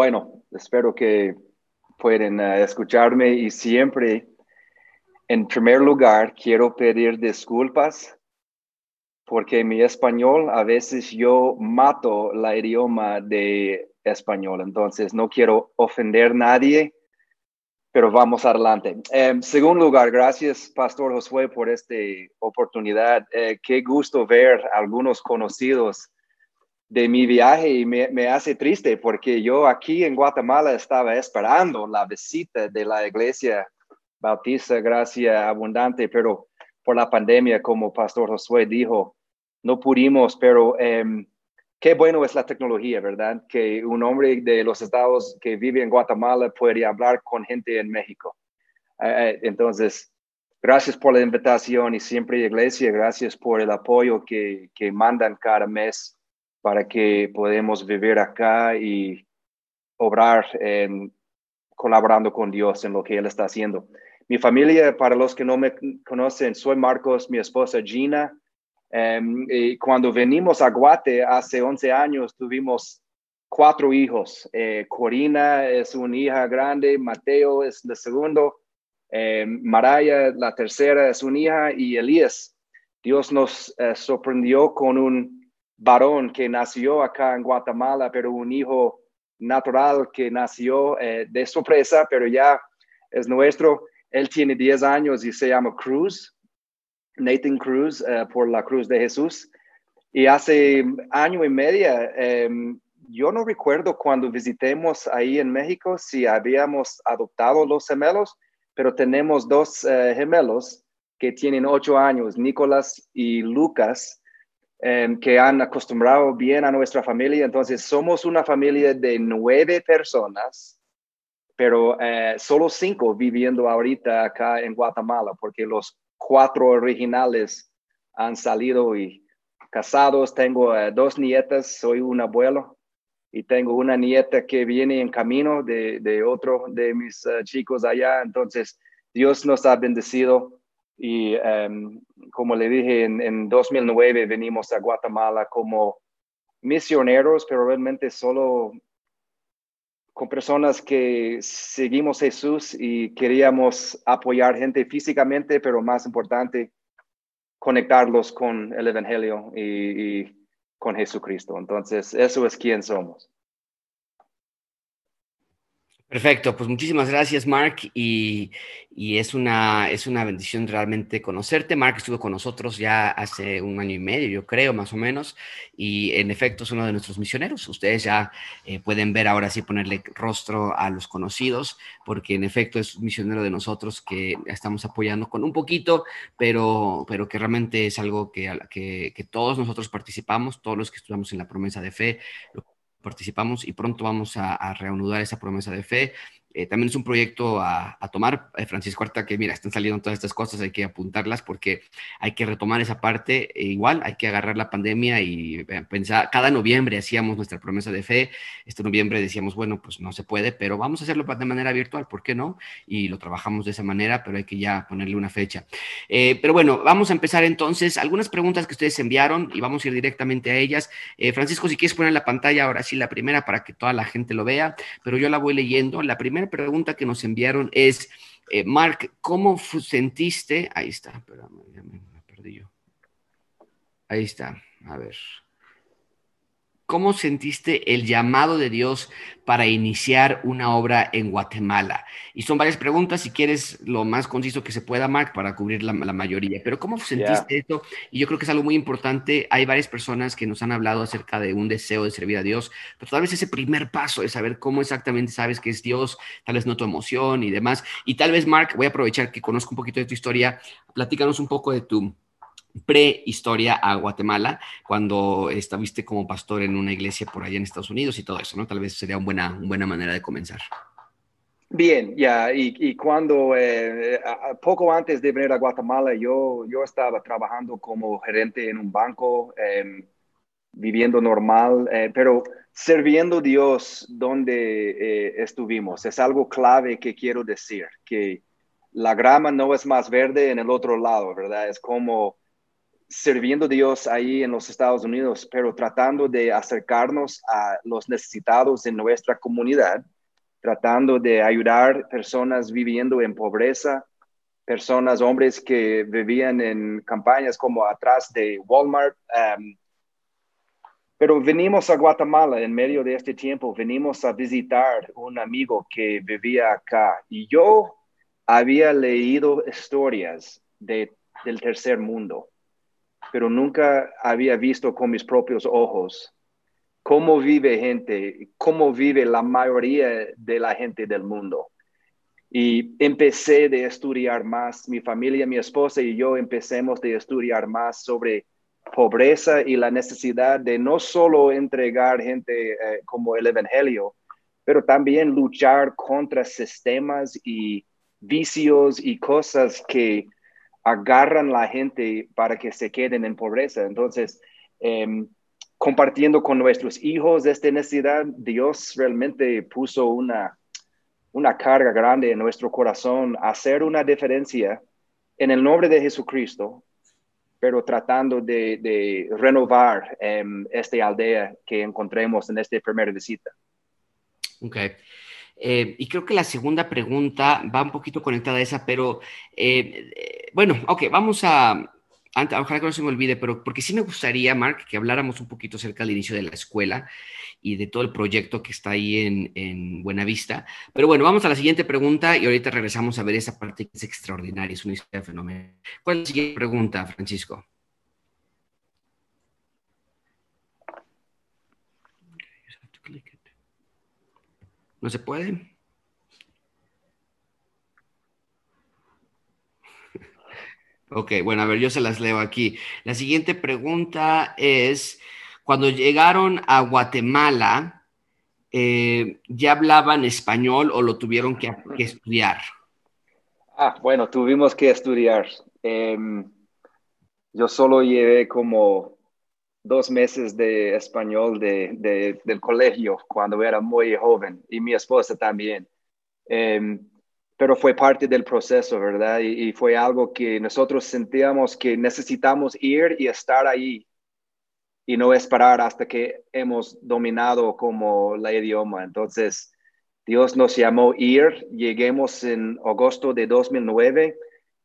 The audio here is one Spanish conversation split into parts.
bueno, espero que pueden eh, escucharme y siempre, en primer lugar, quiero pedir disculpas porque mi español a veces yo mato la idioma de español, entonces no quiero ofender a nadie, pero vamos adelante. En segundo lugar, gracias, Pastor Josué, por esta oportunidad. Eh, qué gusto ver algunos conocidos de mi viaje y me, me, hace triste porque yo aquí en Guatemala estaba esperando la visita de la iglesia Bautista Gracia Abundante, pero por la pandemia, como Pastor Josué dijo, no pudimos, pero um, qué bueno es la tecnología, ¿verdad? Que un hombre de los estados que vive en Guatemala puede hablar con gente en México. Uh, entonces, gracias por la invitación y siempre iglesia, gracias por el apoyo que, que mandan cada mes para que podamos vivir acá y obrar colaborando con Dios en lo que Él está haciendo. Mi familia, para los que no me conocen, soy Marcos, mi esposa Gina. Um, y cuando venimos a Guate hace 11 años, tuvimos cuatro hijos. Eh, Corina es una hija grande, Mateo es el segundo, eh, Maraya la tercera es una hija y Elías. Dios nos eh, sorprendió con un varón que nació acá en Guatemala, pero un hijo natural que nació eh, de sorpresa, pero ya es nuestro. Él tiene 10 años y se llama Cruz, Nathan Cruz, eh, por la Cruz de Jesús. Y hace año y media, em, yo no recuerdo cuando visitemos ahí en México si habíamos adoptado los gemelos, pero tenemos dos eh, gemelos que tienen 8 años, Nicolás y Lucas, Em, que han acostumbrado bien a nuestra familia. Entonces, somos una familia de nueve personas, pero eh, solo cinco viviendo ahorita acá en Guatemala, porque los cuatro originales han salido y casados. Tengo eh, dos nietas, soy un abuelo y tengo una nieta que viene en camino de, de otro de mis uh, chicos allá. Entonces, Dios nos ha bendecido y um, como le dije, en, en, 2009 venimos a Guatemala como misioneros, pero realmente solo con personas que seguimos Jesús y queríamos apoyar gente físicamente, pero más importante, conectarlos con el Evangelio y con Jesucristo. Entonces, eso es quién somos. Perfecto, pues muchísimas gracias, Mark, y, es, una, es una bendición realmente conocerte. Mark estuvo con nosotros ya hace un año y medio, yo creo, más o menos, y en efecto es uno de nuestros misioneros. Ustedes ya eh, pueden ver ahora sí ponerle rostro a los conocidos, porque en efecto es un misionero de nosotros que estamos apoyando con un poquito, pero, pero que realmente es algo que, que, que todos nosotros participamos, todos los que estudiamos en la promesa de fe, participamos y pronto vamos a, reanudar esa promesa de fe. Eh, también es un proyecto a, tomar, eh, Francisco Arta, que mira, están saliendo todas estas cosas, hay que apuntarlas porque hay que retomar esa parte. E igual, hay que agarrar la pandemia y eh, pensar, cada noviembre hacíamos nuestra promesa de fe, este noviembre decíamos, bueno, pues no se puede, pero vamos a hacerlo de manera virtual, ¿por qué no? Y lo trabajamos de esa manera, pero hay que ya ponerle una fecha. pero bueno, vamos a empezar entonces. Algunas preguntas que ustedes enviaron y vamos a ir directamente a ellas. Francisco, si quieres poner la pantalla ahora sí la primera para que toda la gente lo vea, pero yo la voy leyendo. La primera pregunta que nos enviaron es, eh, Mark, ¿cómo sentiste? Ahí está, me, me perdí yo. Ahí está, a ver. ¿Cómo sentiste el llamado de Dios para iniciar una obra en Guatemala? Y son varias preguntas, si quieres lo más conciso que se pueda, Mark, para cubrir la, mayoría. Pero ¿cómo sentiste esto? Y yo creo que es algo muy importante. Hay varias personas que nos han hablado acerca de un deseo de servir a Dios, pero tal vez ese primer paso de saber cómo exactamente sabes que es Dios, tal vez no tu emoción y demás. Y tal vez, Mark, voy a aprovechar que conozco un poquito de tu historia. Platícanos un poco de tu prehistoria a Guatemala, cuando estuviste como pastor en una iglesia por allá en Estados Unidos y todo eso, ¿no? Tal vez sería una buena, buena manera de comenzar. Bien, ya, y, cuando, eh, poco antes de venir a Guatemala, yo, yo estaba trabajando como gerente en un banco, em, viviendo normal, eh, pero sirviendo Dios donde eh, estuvimos. Es algo clave que quiero decir, que la grama no es más verde en el otro lado, ¿verdad? Es como sirviendo a Dios ahí en los Estados Unidos, pero tratando de acercarnos a los necesitados en nuestra comunidad, tratando de ayudar personas viviendo en pobreza, personas, hombres que vivían en campañas como atrás de Walmart. Um, pero venimos a Guatemala en medio de este tiempo, venimos a visitar un amigo que vivía acá y yo había leído historias de, del tercer mundo, pero nunca había visto con mis propios ojos cómo vive gente, cómo vive la mayoría de la gente del mundo. Y empecé de estudiar más, mi familia, mi esposa y yo empecemos de estudiar más sobre pobreza y la necesidad de no solo entregar gente eh, como el Evangelio, pero también luchar contra sistemas y vicios y cosas que agarran la gente para que se queden en pobreza. Entonces, em, compartiendo con nuestros hijos esta necesidad, Dios realmente puso una, una carga grande en nuestro corazón, hacer una diferencia en el nombre de Jesucristo, pero tratando de, renovar em, esta aldea que encontremos en esta primera visita. Ok. Eh, y creo que la segunda pregunta va un poquito conectada a esa, pero eh, eh, bueno, ok, vamos a, ojalá que no se me olvide, pero porque sí me gustaría, Mark, que habláramos un poquito acerca del inicio de la escuela y de todo el proyecto que está ahí en, en Buenavista. Pero bueno, vamos a la siguiente pregunta y ahorita regresamos a ver esa parte que es extraordinaria, es una historia fenomenal. ¿Cuál es la siguiente pregunta, Francisco? ¿No se puede? Ok, bueno, a ver, yo se las leo aquí. La siguiente pregunta es, cuando llegaron a Guatemala, eh, ¿ya hablaban español o lo tuvieron que, estudiar? Ah, bueno, tuvimos que estudiar. Em, yo solo llevé como dos meses de español de, del colegio cuando era muy joven y mi esposa también. Em, pero fue parte del proceso, ¿verdad? Y, fue algo que nosotros sentíamos que necesitamos ir y estar ahí y no esperar hasta que hemos dominado como la idioma. Entonces, Dios nos llamó ir, lleguemos en agosto de 2009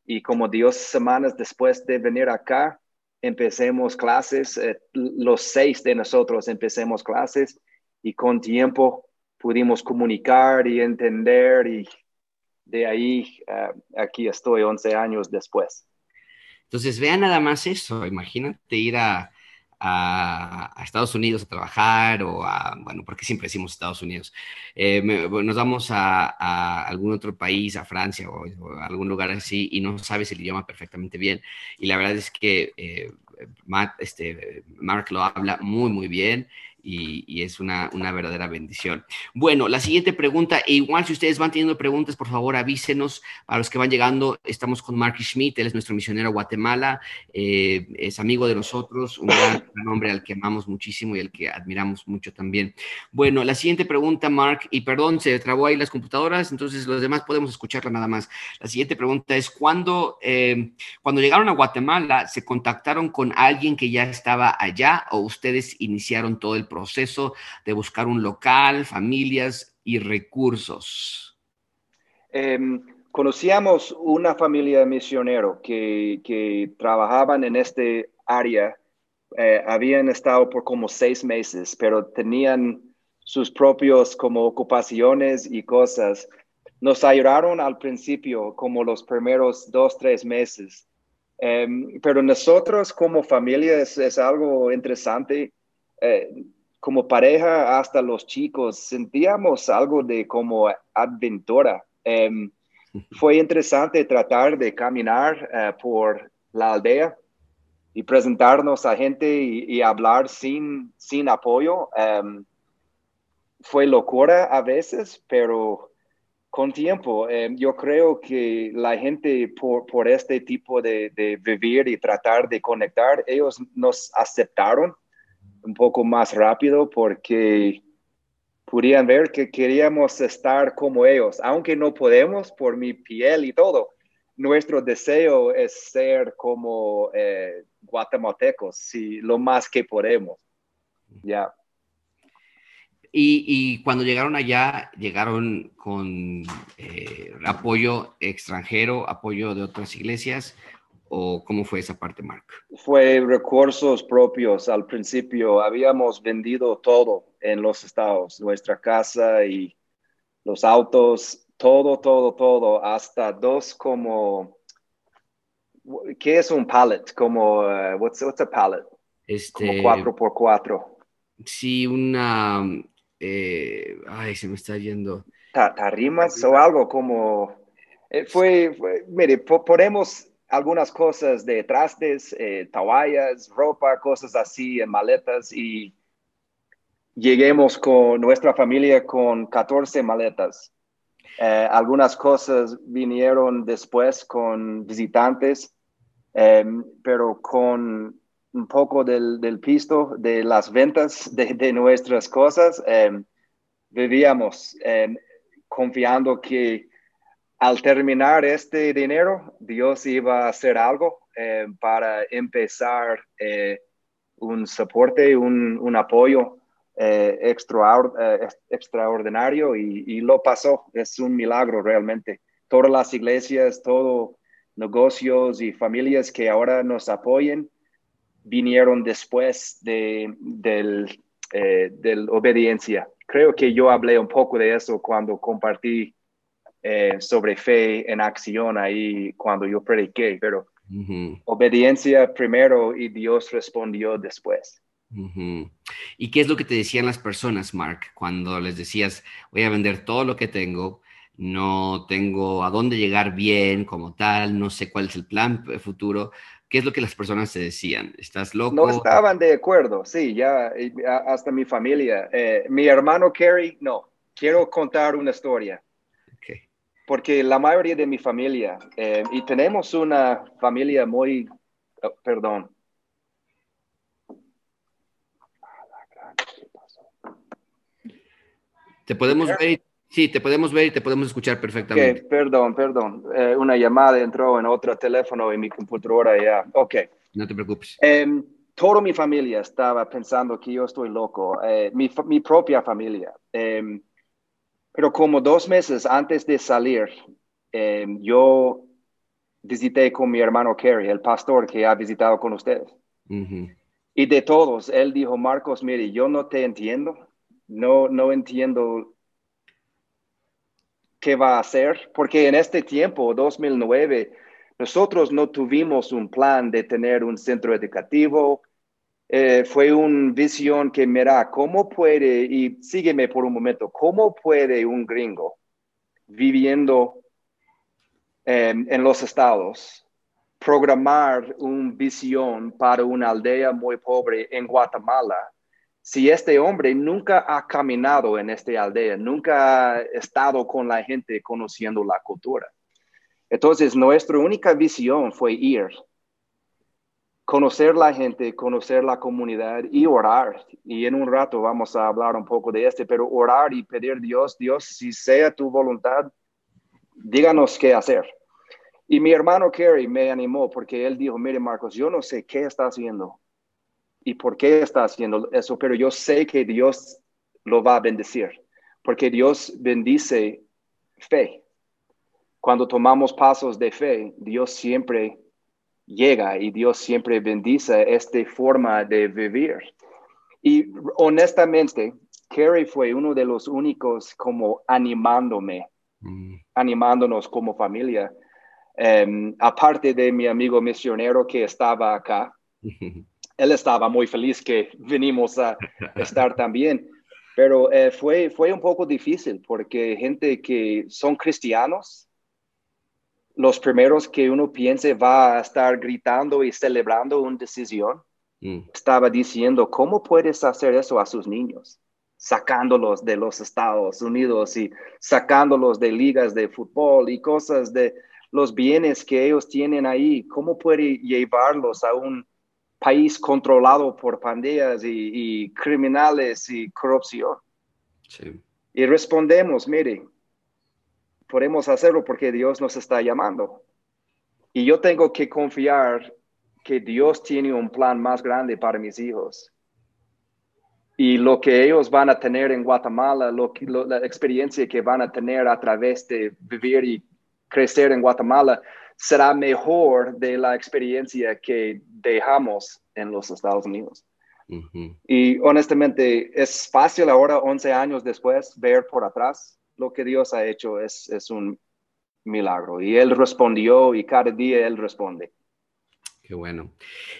y como Dios semanas después de venir acá, empecemos clases, eh, los seis de nosotros empecemos clases y con tiempo pudimos comunicar y entender y de ahí eh, aquí estoy 11 años después. Entonces, vean nada más eso, imagínate ir a, Estados Unidos a trabajar o a, bueno, porque siempre decimos Estados Unidos, eh, nos vamos a, algún otro país, a Francia o, a algún lugar así y no sabes el idioma perfectamente bien. Y la verdad es que eh, Matt, este, Mark lo habla muy, muy bien y, es una, verdadera bendición. Bueno, la siguiente pregunta, e igual si ustedes van teniendo preguntas, por favor avísenos. A los que van llegando, estamos con Mark Schmidt, él es nuestro misionero a Guatemala, eh, es amigo de nosotros, un gran, hombre al que amamos muchísimo y al que admiramos mucho también. Bueno, la siguiente pregunta, Mark, y perdón, se trabó ahí las computadoras, entonces los demás podemos escucharla nada más. La siguiente pregunta es, ¿cuándo, eh, cuando llegaron a Guatemala, se contactaron con alguien que ya estaba allá o ustedes iniciaron todo el proceso? Proceso de buscar un local, familias y recursos? Em, conocíamos una familia de misioneros que, que, trabajaban en este área. Eh, habían estado por como seis meses, pero tenían sus propios como ocupaciones y cosas. Nos ayudaron al principio, como los primeros dos, tres meses. Em, pero nosotros como familia es, algo interesante. Eh, como pareja hasta los chicos sentíamos algo de como aventura. Em, fue interesante tratar de caminar eh, por la aldea y presentarnos a gente y, hablar sin, sin apoyo. Em, fue locura a veces, pero con tiempo, em, yo creo que la gente por, por este tipo de, de, vivir y tratar de conectar, ellos nos aceptaron un poco más rápido porque podían ver que queríamos estar como ellos, aunque no podemos por mi piel y todo. nuestro deseo es ser como eh, guatemaltecos, si lo más que podemos. Ya. Y, cuando llegaron allá, llegaron con eh, apoyo extranjero, apoyo de otras iglesias, o cómo fue esa parte, Mark? Fue recursos propios. Al principio habíamos vendido todo en los estados, nuestra casa y los autos, todo, todo, todo, hasta dos como, ¿qué es un pallet? Como, uh, what's, what's a pallet? Este, como cuatro por cuatro. Sí, una, eh, ay, se me está yendo. ¿Tarimas o algo como, eh, fue, mire, ponemos algunas cosas de trastes, eh, toallas, ropa, cosas así en maletas y lleguemos con nuestra familia con 14 maletas. Eh, algunas cosas vinieron después con visitantes, em, pero con un poco del, del, pisto de las ventas de, nuestras cosas, em, vivíamos em, confiando que al terminar este dinero, Dios iba a hacer algo para empezar eh, un soporte, un, un apoyo eh, eh extraordinario y, lo pasó. Es un milagro realmente. Todas las iglesias, todos negocios y familias que ahora nos apoyen vinieron después de, del, eh, obediencia. Creo que yo hablé un poco de eso cuando compartí eh, sobre fe en acción ahí cuando yo prediqué, pero obediencia primero y Dios respondió después. ¿Y qué es lo que te decían las personas, Mark, cuando les decías, voy a vender todo lo que tengo, no tengo a dónde llegar bien como tal, no sé cuál es el plan futuro? ¿Qué es lo que las personas te decían? ¿Estás loco? No estaban de acuerdo, sí, ya hasta mi familia. Eh, mi hermano Kerry, no. Quiero contar una historia. Porque la mayoría de mi familia, eh, y tenemos una familia muy, oh, perdón, Te podemos ver, sí, te podemos ver y te podemos escuchar perfectamente. perdón, perdón. Eh, una llamada entró en otro teléfono y mi computadora ya. Ok. No te preocupes. Eh, toda mi familia estaba pensando que yo estoy loco, eh, mi, mi, propia familia. Pero como dos meses antes de salir, em, yo visité con mi hermano Kerry, el pastor que ha visitado con ustedes. Y de todos, él dijo, Marcos, mire, yo no te entiendo, no, no entiendo qué va a hacer, porque en este tiempo, 2009, nosotros no tuvimos un plan de tener un centro educativo. Eh, fue una visión que, mira, ¿cómo puede, y sígueme por un momento, cómo puede un gringo viviendo en los estados programar una visión para una aldea muy pobre en Guatemala si este hombre nunca ha caminado en esta aldea, nunca ha estado con la gente conociendo la cultura. Entonces, nuestra única visión fue ir, conocer la gente, conocer la comunidad y orar. Y en un rato vamos a hablar un poco de este, pero orar y pedir Dios, Dios, si sea tu voluntad, díganos qué hacer. Y mi hermano Kerry me animó porque él dijo, mire Marcos, yo no sé qué está haciendo, y por qué está haciendo eso, pero yo sé que Dios lo va a bendecir, porque Dios bendice fe. Cuando tomamos pasos de fe, Dios siempre llega y Dios siempre bendice esta forma de vivir. Y honestamente, Kerry fue uno de los únicos como animándome, mm. animándonos como familia. Em, aparte de mi amigo misionero que estaba acá, él estaba muy feliz que venimos a estar también, pero eh, fue, fue un poco difícil porque gente que son cristianos, los primeros que uno piense va a estar gritando y celebrando una decisión, mm. estaba diciendo, ¿cómo puedes hacer eso a sus niños? Sacándolos de los Estados Unidos y sacándolos de ligas de fútbol y cosas de los bienes que ellos tienen ahí, ¿cómo puede llevarlos a un país controlado por pandillas y, criminales y corrupción. Y respondemos, mire, podemos hacerlo porque Dios nos está llamando. Y yo tengo que confiar que Dios tiene un plan más grande para mis hijos. Y lo que ellos van a tener en Guatemala, lo, la experiencia que van a tener a través de vivir y crecer en Guatemala, será mejor de la experiencia que dejamos en los Estados Unidos. Y honestamente, es fácil ahora, 11 años después, ver por atrás lo que Dios ha hecho. Es, es un milagro. Y Él respondió y cada día Él responde. Qué bueno.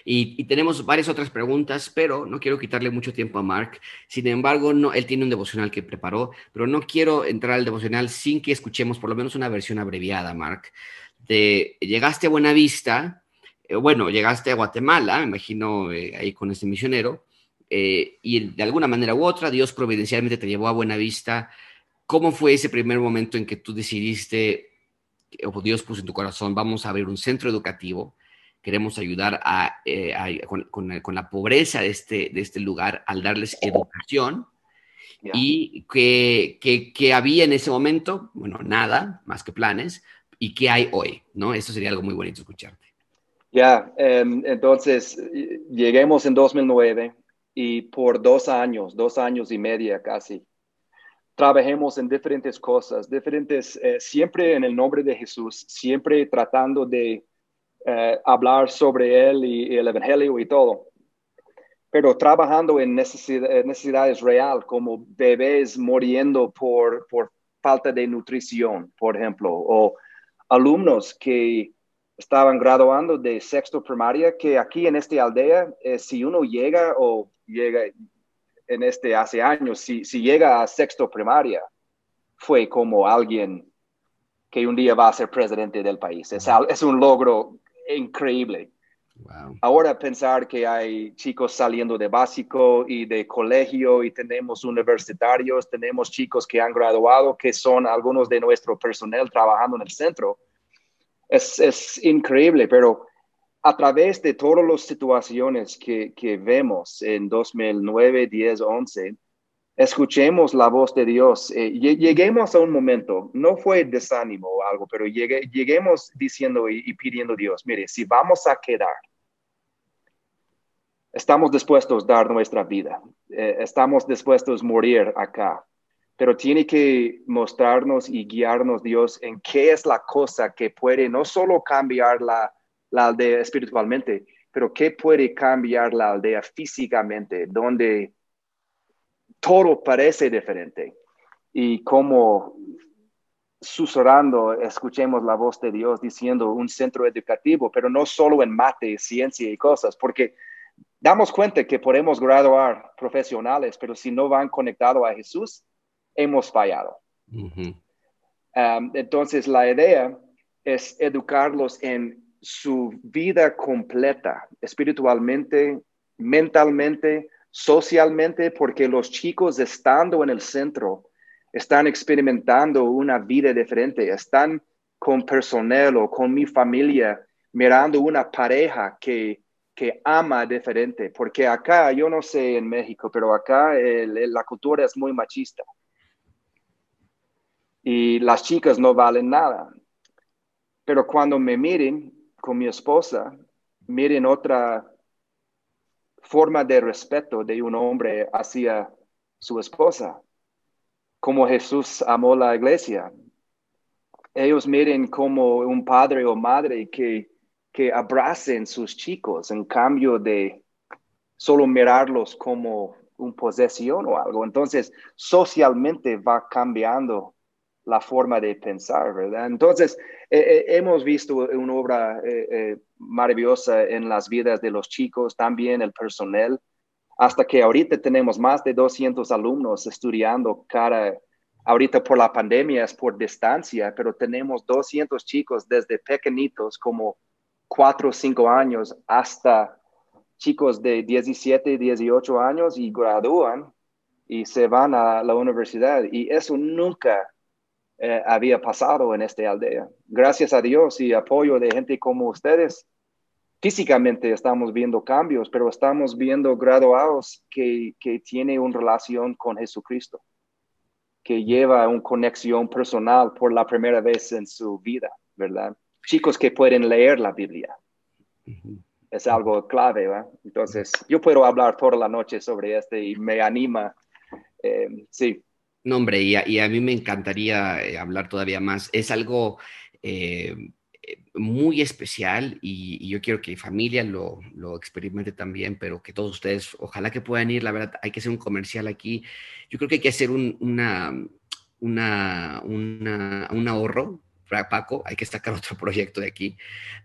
Y, tenemos varias otras preguntas, pero no quiero quitarle mucho tiempo a Mark. Sin embargo, no, él tiene un devocional que preparó, pero no quiero entrar al devocional sin que escuchemos por lo menos una versión abreviada, Mark. De llegaste a Buenavista, eh, bueno, llegaste a Guatemala, me imagino eh, ahí con este misionero, eh, y de alguna manera u otra, Dios providencialmente te llevó a Buenavista. ¿Cómo fue ese primer momento en que tú decidiste, o Dios puso en tu corazón, vamos a abrir un centro educativo? queremos ayudar a, con, la pobreza de este, de este lugar al darles educación. Y que, que, había en ese momento, bueno, nada más que planes, y qué hay hoy, ¿no? Eso sería algo muy bonito escucharte. Ya, em, entonces lleguemos en 2009 y por dos años, dos años y media casi, trabajemos en diferentes cosas, diferentes, eh, siempre en el nombre de Jesús, siempre tratando de eh, hablar sobre él y, el evangelio y todo, pero trabajando en necesidades real, como bebés muriendo por, por falta de nutrición, por ejemplo, o alumnos que estaban graduando de sexto primaria, que aquí en esta aldea, eh, si uno llega o llega en este hace años, si, si llega a sexto primaria, fue como alguien que un día va a ser presidente del país. Es, es un logro increíble. Ahora pensar que hay chicos saliendo de básico y de colegio y tenemos universitarios, tenemos chicos que han graduado, que son algunos de nuestro personal trabajando en el centro es, increíble, pero a través de todas las situaciones que, vemos en 2009, 10, 11, escuchemos la voz de Dios. Eh, lleguemos a un momento, no fue desánimo o algo, pero lleguemos diciendo y, pidiendo a Dios, mire, si vamos a quedar, estamos dispuestos a dar nuestra vida, eh, estamos dispuestos a morir acá, pero tiene que mostrarnos y guiarnos Dios en qué es la cosa que puede no solo cambiar la, aldea espiritualmente, pero qué puede cambiar la aldea físicamente, donde todo parece diferente. Y como susurrando, escuchemos la voz de Dios diciendo un centro educativo, pero no solo en mate, ciencia y cosas, porque damos cuenta que podemos graduar profesionales, pero si no van conectados a Jesús, hemos fallado. Um, entonces, la idea es educarlos en su vida completa, espiritualmente, mentalmente, socialmente, porque los chicos estando en el centro están experimentando una vida diferente, están con personal o con mi familia mirando una pareja que, que ama diferente, porque acá, yo no sé en México, pero acá la cultura es muy machista y las chicas no valen nada. Pero cuando me miren con mi esposa, miren otra forma de respeto de un hombre hacia su esposa, como Jesús amó la iglesia. Ellos miren como un padre o madre que, que abracen sus chicos en cambio de solo mirarlos como un posesión o algo. Entonces, socialmente va cambiando la forma de pensar, ¿verdad? Entonces, eh, eh, hemos visto una obra eh, maravillosa en las vidas de los chicos, también el personal, hasta que ahorita tenemos más de 200 alumnos estudiando cada, ahorita por la pandemia es por distancia, pero tenemos 200 chicos desde pequeñitos como 4 o 5 años hasta chicos de 17, 18 años y gradúan y se van a la universidad. Y eso nunca eh, había pasado en esta aldea. Gracias a Dios y apoyo de gente como ustedes, físicamente estamos viendo cambios, pero estamos viendo graduados que, que tienen una relación con Jesucristo, que lleva una conexión personal por la primera vez en su vida, ¿verdad? chicos que pueden leer la Biblia. Es algo clave, ¿verdad? Entonces, yo puedo hablar toda la noche sobre este y me anima. Eh, sí. No, hombre, y a, mí me encantaría eh, hablar todavía más. Es algo eh, muy especial y, yo quiero que mi familia lo, lo, experimente también, pero que todos ustedes, ojalá que puedan ir, la verdad, hay que hacer un comercial aquí. Yo creo que hay que hacer un, una, una, una, un ahorro, Paco, hay que sacar otro proyecto de aquí,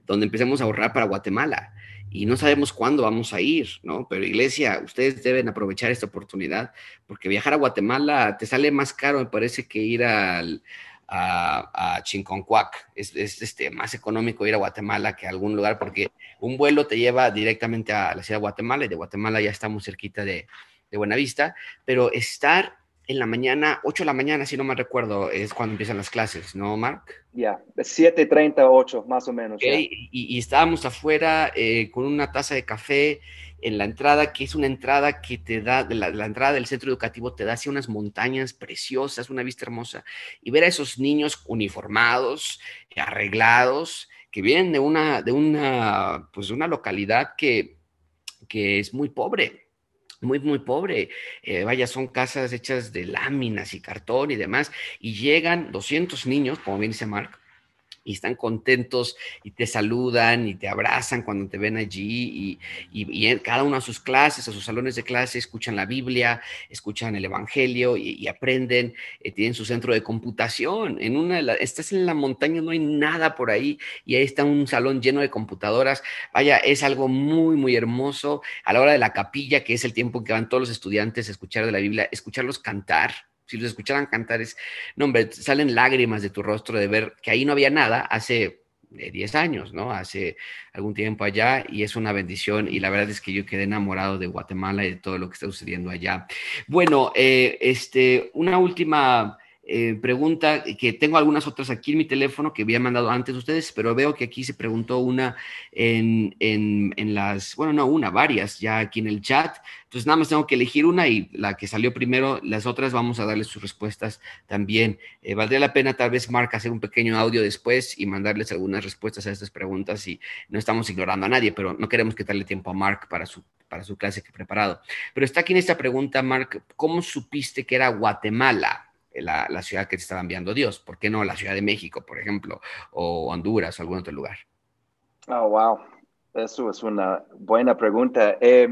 donde empecemos a ahorrar para Guatemala. Y no sabemos cuándo vamos a ir, ¿no? Pero iglesia, ustedes deben aprovechar esta oportunidad, porque viajar a Guatemala te sale más caro, me parece, que ir a, a Chinconcuac. Es, es, este, más económico ir a Guatemala que a algún lugar porque un vuelo te lleva directamente a la ciudad de Guatemala y de Guatemala ya estamos cerquita de, de Buenavista, pero estar en la mañana, 8 de la mañana, si no me recuerdo, es cuando empiezan las clases, ¿no, Mark? Ya, yeah, 7.30, 8, más o menos. Y, y, estábamos afuera eh, con una taza de café en la entrada, que es una entrada que te da, la, la, entrada del centro educativo te da hacia unas montañas preciosas, una vista hermosa, y ver a esos niños uniformados, arreglados, que vienen de una, de una, pues una localidad que, que es muy pobre, muy, muy pobre. Eh, vaya, son casas hechas de láminas y cartón y demás, y llegan 200 niños, como bien dice Mark, y están contentos y te saludan y te abrazan cuando te ven allí y, y, cada uno a sus clases, a sus salones de clase, escuchan la Biblia, escuchan el Evangelio y, aprenden, eh, tienen su centro de computación. En una estás en la montaña, no hay nada por ahí y ahí está un salón lleno de computadoras. Vaya, es algo muy, muy hermoso. A la hora de la capilla, que es el tiempo en que van todos los estudiantes a escuchar de la Biblia, escucharlos cantar si los escucharan cantar, es, no, hombre, salen lágrimas de tu rostro de ver que ahí no había nada hace 10 años, ¿no? Hace algún tiempo allá y es una bendición y la verdad es que yo quedé enamorado de Guatemala y de todo lo que está sucediendo allá. Bueno, eh, este, una última eh, pregunta, que tengo algunas otras aquí en mi teléfono que había mandado antes ustedes, pero veo que aquí se preguntó una en, en, en, las, bueno, no una, varias ya aquí en el chat. Entonces nada más tengo que elegir una y la que salió primero, las otras vamos a darles sus respuestas también. Eh, valdría la pena tal vez, Mark, hacer un pequeño audio después y mandarles algunas respuestas a estas preguntas y no estamos ignorando a nadie, pero no queremos quitarle tiempo a Mark para su para su clase que he preparado. Pero está aquí en esta pregunta, Mark, ¿cómo supiste que era Guatemala? La, la, ciudad que te estaba enviando Dios. ¿Por qué no la Ciudad de México, por ejemplo, o Honduras o algún otro lugar? Oh, wow. Eso es una buena pregunta. Eh,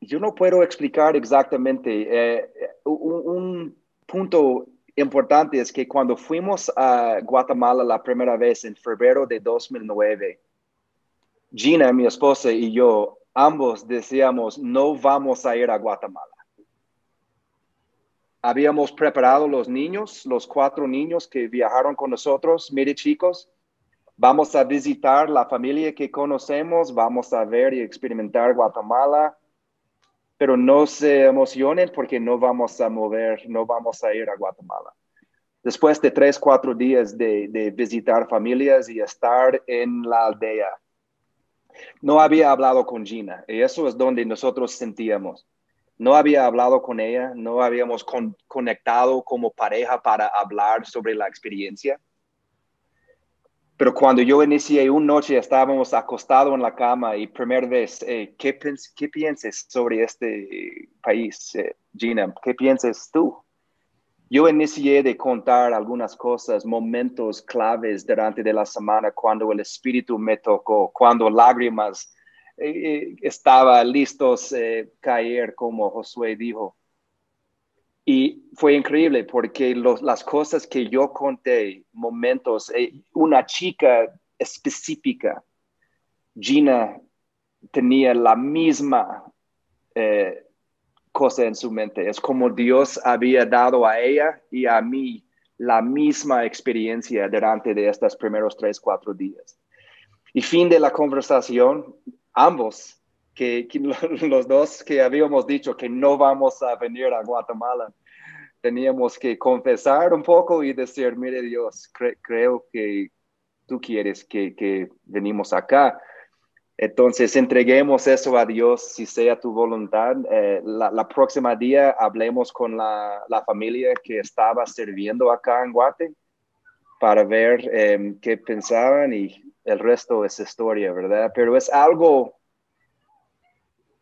yo no puedo explicar exactamente. Eh, un, un, punto importante es que cuando fuimos a Guatemala la primera vez en febrero de 2009, Gina, mi esposa y yo, ambos decíamos, no vamos a ir a Guatemala habíamos preparado los niños, los cuatro niños que viajaron con nosotros, mire chicos, vamos a visitar la familia que conocemos, vamos a ver y experimentar Guatemala, pero no se emocionen porque no vamos a mover, no vamos a ir a Guatemala. Después de tres, cuatro días de, de visitar familias y estar en la aldea, no había hablado con Gina y eso es donde nosotros sentíamos no había hablado con ella, no habíamos conectado como pareja para hablar sobre la experiencia. Pero cuando yo inicié una noche, estábamos acostados en la cama y primera vez, eh, ¿qué, ¿qué, piensas sobre este país, eh, Gina? ¿Qué piensas tú? Yo inicié de contar algunas cosas, momentos claves durante de la semana cuando el Espíritu me tocó, cuando lágrimas eh, eh, estaba listos eh, caer, como Josué dijo. Y fue increíble porque las cosas que yo conté, momentos, una chica específica, Gina, tenía la misma cosa en su mente. Es como Dios había dado a ella y a mí la misma experiencia durante de estos primeros tres, cuatro días. Y fin de la conversación, ambos, que, los dos que habíamos dicho que no vamos a venir a Guatemala, teníamos que confesar un poco y decir, mire Dios, creo que tú quieres que, que venimos acá. Entonces, entreguemos eso a Dios, si sea tu voluntad. Eh, la, próxima día hablemos con la, la, familia que estaba sirviendo acá en Guate para ver em, qué pensaban y el resto es historia, ¿verdad? Pero es algo,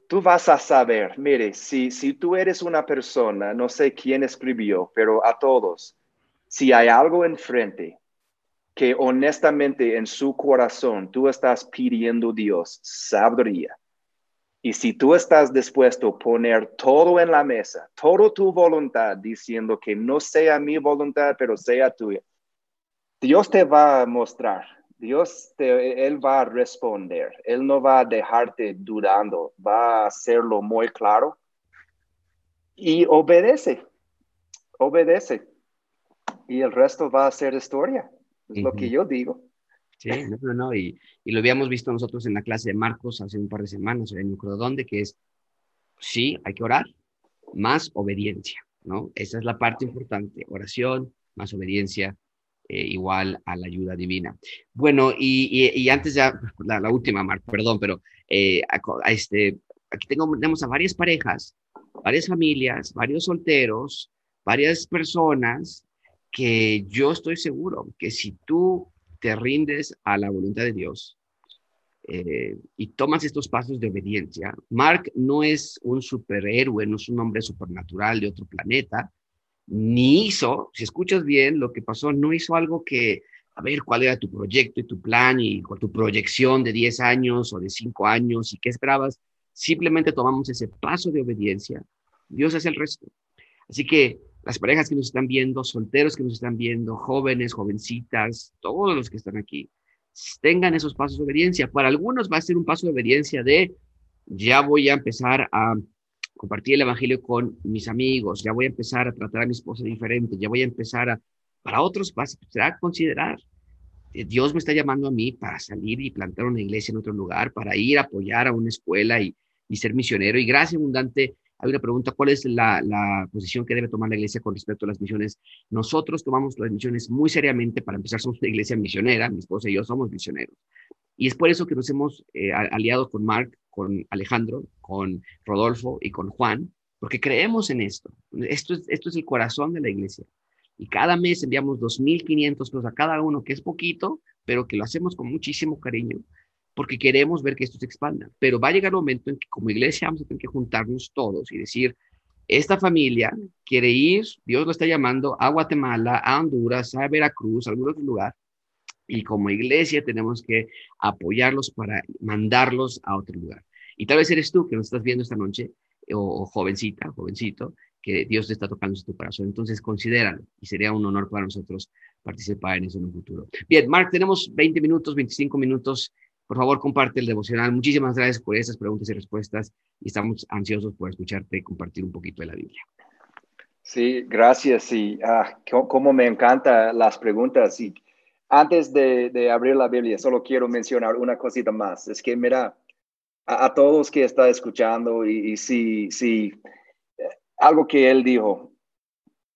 tú vas a saber, mire, si, si tú eres una persona, no sé quién escribió, pero a todos, si hay algo enfrente que honestamente en su corazón tú estás pidiendo Dios sabiduría, y si tú estás dispuesto a poner todo en la mesa, toda tu voluntad, diciendo que no sea mi voluntad, pero sea tuya, Dios te va a mostrar, Dios, te, Él va a responder, Él no va a dejarte dudando, va a hacerlo muy claro y obedece, obedece. Y el resto va a ser historia, es lo que yo digo. Sí, no, no, no. Y, y, lo habíamos visto nosotros en la clase de Marcos hace un par de semanas, en creo dónde, que es, sí, hay que orar, más obediencia, ¿no? Esa es la parte importante, oración, más obediencia, eh, igual a la ayuda divina. Bueno, y, antes ya, la, última, Marco, perdón, pero eh, este, aquí tenemos a varias parejas, varias familias, varios solteros, varias personas que yo estoy seguro que si tú te rindes a la voluntad de Dios eh, y tomas estos pasos de obediencia, Mark no es un superhéroe, no es un hombre supernatural de otro planeta, ni hizo, si escuchas bien lo que pasó, no hizo algo que, a ver, cuál era tu proyecto y tu plan y tu proyección de 10 años o de 5 años y qué esperabas. Simplemente tomamos ese paso de obediencia. Dios hace el resto. Así que las parejas que nos están viendo, solteros que nos están viendo, jóvenes, jovencitas, todos los que están aquí, tengan esos pasos de obediencia. Para algunos va a ser un paso de obediencia de ya voy a empezar a compartir el evangelio con mis amigos, ya voy a empezar a tratar a mi esposa diferente, ya voy a empezar a... Para otros va a considerar, eh, Dios me está llamando a mí para salir y plantar una iglesia en otro lugar, para ir a apoyar a una escuela y, y ser misionero. Y gracias abundante hay una pregunta, ¿cuál es la, posición que debe tomar la iglesia con respecto a las misiones? Nosotros tomamos las misiones muy seriamente, para empezar somos una iglesia misionera, mi esposa y yo somos misioneros. Y es por eso que nos hemos eh, aliado con Mark, con Alejandro, con Rodolfo y con Juan, porque creemos en esto. Esto es, esto es el corazón de la iglesia. Y cada mes enviamos 2.500 pesos a cada uno, que es poquito, pero que lo hacemos con muchísimo cariño porque queremos ver que esto se expanda. Pero va a llegar un momento en que como iglesia vamos a tener que juntarnos todos y decir, esta familia quiere ir, Dios lo está llamando a Guatemala, a Honduras, a Veracruz, a algún otro lugar, y como iglesia tenemos que apoyarlos para mandarlos a otro lugar. Y tal vez eres tú que nos estás viendo esta noche, o, jovencita, jovencito, que Dios te está tocando en tu corazón. Entonces, considéralo y sería un honor para nosotros participar en eso en un futuro. Bien, Mark, tenemos 20 minutos, 25 minutos por favor, comparte el devocional. Muchísimas gracias por esas preguntas y respuestas y estamos ansiosos por escucharte y compartir un poquito de la Biblia. Sí, gracias. Y ah, como me encantan las preguntas. Y antes de, abrir la Biblia, solo quiero mencionar una cosita más. Es que, mira, a, todos que está escuchando y, y si, eh, algo que él dijo,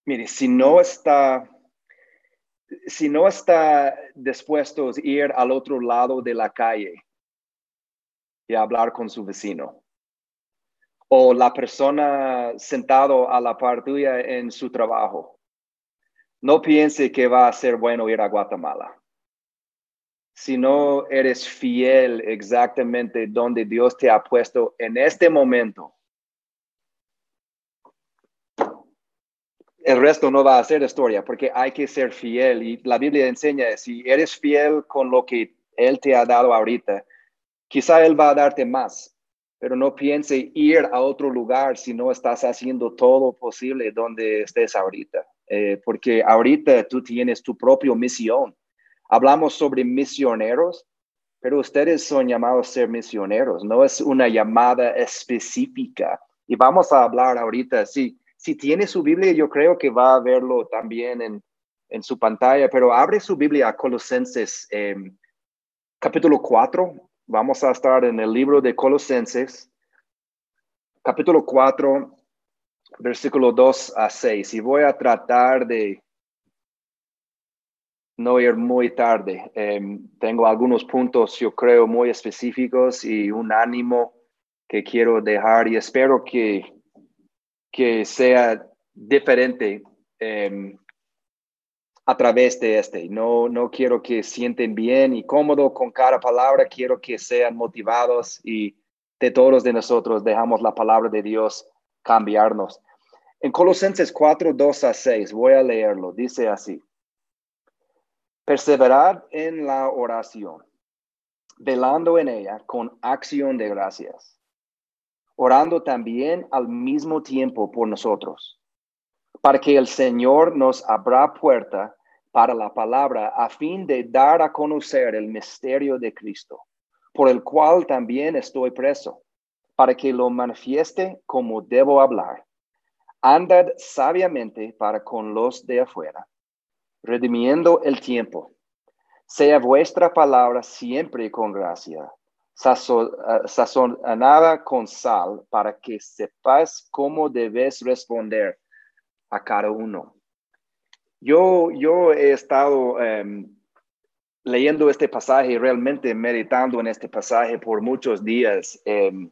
mire, si no está si no está dispuesto a ir al otro lado de la calle y hablar con su vecino, o la persona sentado a la par tuya en su trabajo, no piense que va a ser bueno ir a Guatemala. Si no eres fiel exactamente donde Dios te ha puesto en este momento, el resto no va a ser historia porque hay que ser fiel y la Biblia enseña, si eres fiel con lo que Él te ha dado ahorita, quizá Él va a darte más, pero no piense ir a otro lugar si no estás haciendo todo posible donde estés ahorita, eh, porque ahorita tú tienes tu propia misión. Hablamos sobre misioneros, pero ustedes son llamados a ser misioneros, no es una llamada específica. Y vamos a hablar ahorita, sí si tiene su Biblia, yo creo que va a verlo también en, en su pantalla, pero abre su Biblia a Colosenses em, capítulo 4. Vamos a estar en el libro de Colosenses, capítulo 4, versículo 2 a 6. Y voy a tratar de no ir muy tarde. Em, tengo algunos puntos, yo creo, muy específicos y un ánimo que quiero dejar y espero que que sea diferente em, a través de este. No, no quiero que sienten bien y cómodo con cada palabra, quiero que sean motivados y de todos de nosotros dejamos la palabra de Dios cambiarnos. En Colosenses 4, 2 a 6, voy a leerlo, dice así. Perseverad en la oración, velando en ella con acción de gracias, orando también al mismo tiempo por nosotros, para que el Señor nos abra puerta para la palabra a fin de dar a conocer el misterio de Cristo, por el cual también estoy preso, para que lo manifieste como debo hablar. Andad sabiamente para con los de afuera, redimiendo el tiempo. Sea vuestra palabra siempre con gracia, eh, sazonada con sal, para que sepas cómo debes responder a cada uno yo, yo he estado em, leyendo este pasaje, realmente meditando en este pasaje por muchos días. Em,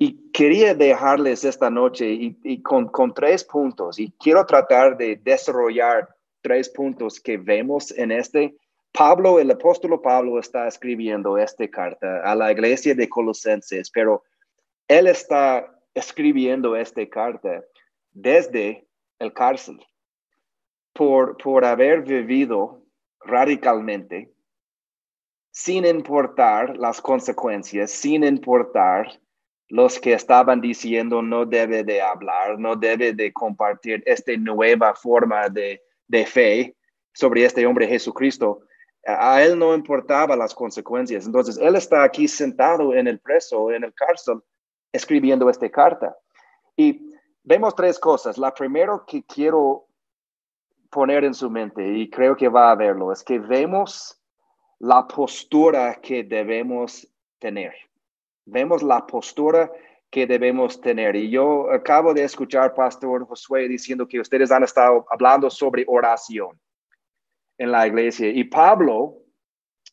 y quería dejarles esta noche y, con, con, tres puntos, y quiero tratar de desarrollar tres puntos que vemos en este. Pablo, el apóstol Pablo está escribiendo esta carta a la iglesia de Colosenses, pero él está escribiendo esta carta desde el cárcel por, haber vivido radicalmente, sin importar las consecuencias, sin importar los que estaban diciendo no debe de hablar, no debe de compartir esta nueva forma de, de fe sobre este hombre Jesucristo. A él no importaba las consecuencias. Entonces, él está aquí sentado en el preso, en el cárcel, escribiendo esta carta. Y vemos tres cosas. La primera que quiero poner en su mente y creo que va a verlo, es que vemos la postura que debemos tener. Vemos la postura que debemos tener. Y yo acabo de escuchar, Pastor Josué, diciendo que ustedes han estado hablando sobre oración en la iglesia. Y Pablo,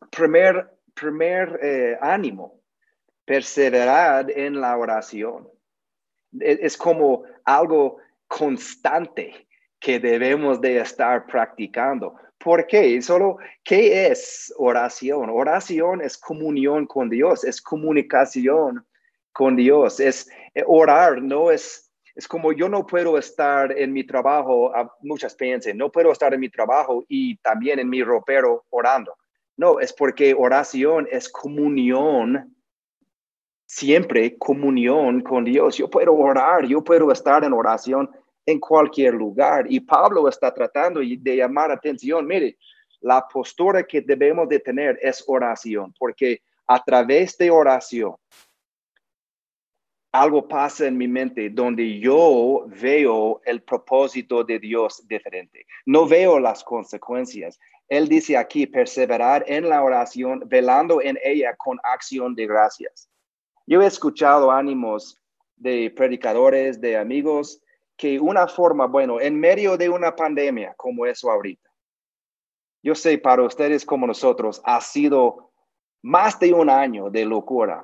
primer, primer eh, ánimo, perseverar en la oración. es como algo constante que debemos de estar practicando. ¿Por qué? Solo, ¿qué es oración? Oración es comunión con Dios, es comunicación con Dios, es eh, orar, no es, es como yo no puedo estar en mi trabajo, muchas piensan, no puedo estar en mi trabajo y también en mi ropero orando. No, es porque oración es comunión, siempre comunión con Dios. Yo puedo orar, yo puedo estar en oración en cualquier lugar. Y Pablo está tratando de llamar atención, mire, la postura que debemos de tener es oración, porque a través de oración, algo pasa en mi mente donde yo veo el propósito de Dios diferente. No veo las consecuencias. Él dice aquí, perseverar en la oración, velando en ella con acción de gracias. Yo he escuchado ánimos de predicadores, de amigos, que una forma, bueno, en medio de una pandemia como eso ahorita, yo sé para ustedes como nosotros ha sido más de un año de locura.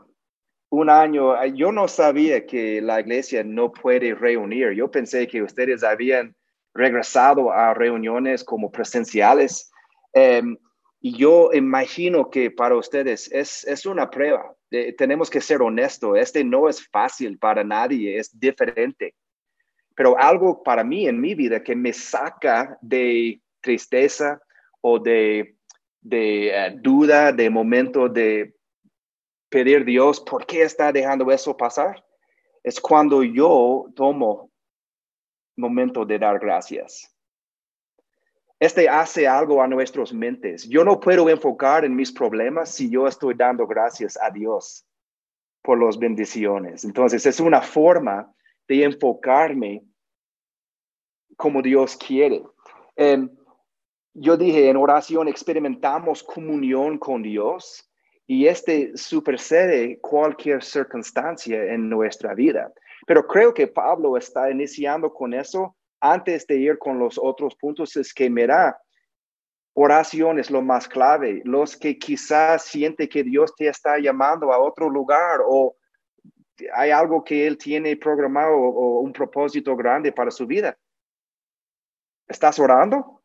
Un año, yo no sabía que la iglesia no puede reunir. Yo pensé que ustedes habían regresado a reuniones como presenciales. Em, y yo imagino que para ustedes es, es una prueba. tenemos que ser honestos. Este no es fácil para nadie, es diferente pero algo para mí en mi vida que me saca de tristeza o de, eh, duda, de momento de pedir a Dios, ¿por qué está dejando eso pasar? Es cuando yo tomo momento de dar gracias. Este hace algo a nuestras mentes. Yo no puedo enfocar en mis problemas si yo estoy dando gracias a Dios por las bendiciones. Entonces, es una forma de enfocarme como Dios quiere. Em, yo dije, en oración experimentamos comunión con Dios y este supersede cualquier circunstancia en nuestra vida. Pero creo que Pablo está iniciando con eso antes de ir con los otros puntos, es que mira, oración es lo más clave. Los que quizás siente que Dios te está llamando a otro lugar o hay algo que Él tiene programado o, un propósito grande para su vida. ¿Estás orando?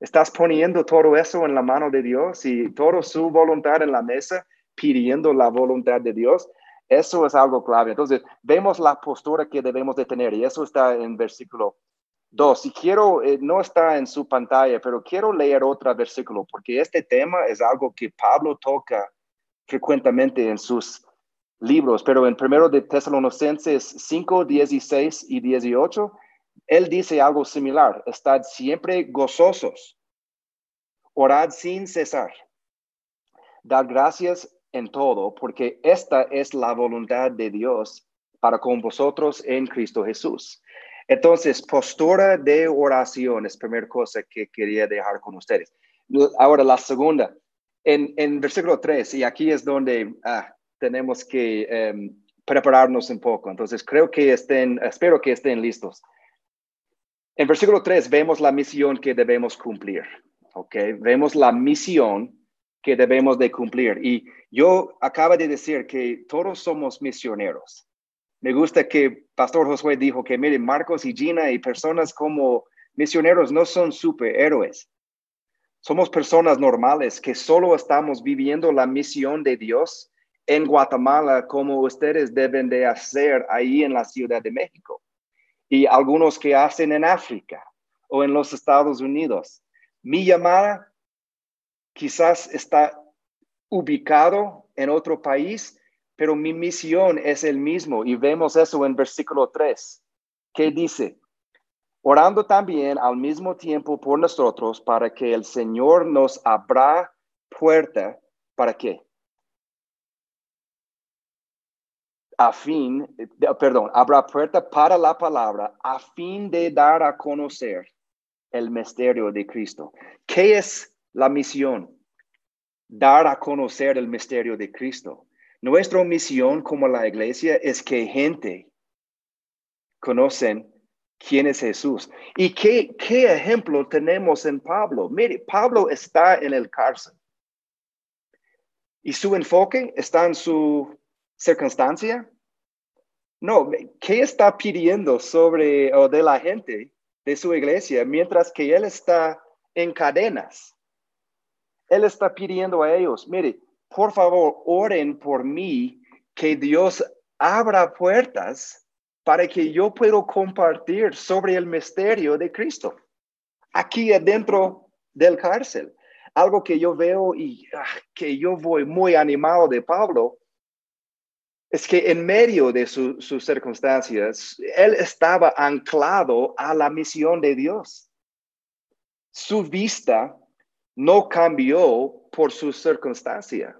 Estás poniendo todo eso en la mano de Dios y toda su voluntad en la mesa, pidiendo la voluntad de Dios. Eso es algo clave. Entonces, vemos la postura que debemos de tener y eso está en versículo 2. Y quiero, eh, no está en su pantalla, pero quiero leer otro versículo porque este tema es algo que Pablo toca frecuentemente en sus libros, pero en primero de Tesalonicenses 5, 16 y 18 él dice algo similar, estad siempre gozosos, orad sin cesar, dad gracias en todo, porque esta es la voluntad de Dios para con vosotros en Cristo Jesús. Entonces, postura de oración es primera cosa que quería dejar con ustedes. Ahora, la segunda, en, en versículo 3, y aquí es donde ah, tenemos que em, prepararnos un poco. Entonces, creo que estén, espero que estén listos. En versículo 3 vemos la misión que debemos cumplir, ¿ok? Vemos la misión que debemos de cumplir. Y yo acabo de decir que todos somos misioneros. Me gusta que Pastor Josué dijo que, miren, Marcos y Gina y personas como misioneros no son superhéroes. Somos personas normales que solo estamos viviendo la misión de Dios en Guatemala como ustedes deben de hacer ahí en la Ciudad de México y algunos que hacen en África o en los Estados Unidos. Mi llamada quizás está ubicado en otro país, pero mi misión es el mismo y vemos eso en versículo 3, que dice, orando también al mismo tiempo por nosotros para que el Señor nos abra puerta, ¿para qué? A fin, perdón, habrá puerta para la palabra a fin de dar a conocer el misterio de Cristo. ¿Qué es la misión? Dar a conocer el misterio de Cristo. Nuestra misión como la iglesia es que gente conocen quién es Jesús. ¿Y qué, qué ejemplo tenemos en Pablo? Mire, Pablo está en el cárcel. Y su enfoque está en su circunstancia? No, ¿qué está pidiendo sobre o de la gente de su iglesia mientras que él está en cadenas? Él está pidiendo a ellos, mire, por favor, oren por mí, que Dios abra puertas para que yo pueda compartir sobre el misterio de Cristo aquí adentro del cárcel. Algo que yo veo y ah, que yo voy muy animado de Pablo es que en medio de sus circunstancias, él estaba anclado a la misión de Dios. Su vista no cambió por su circunstancia.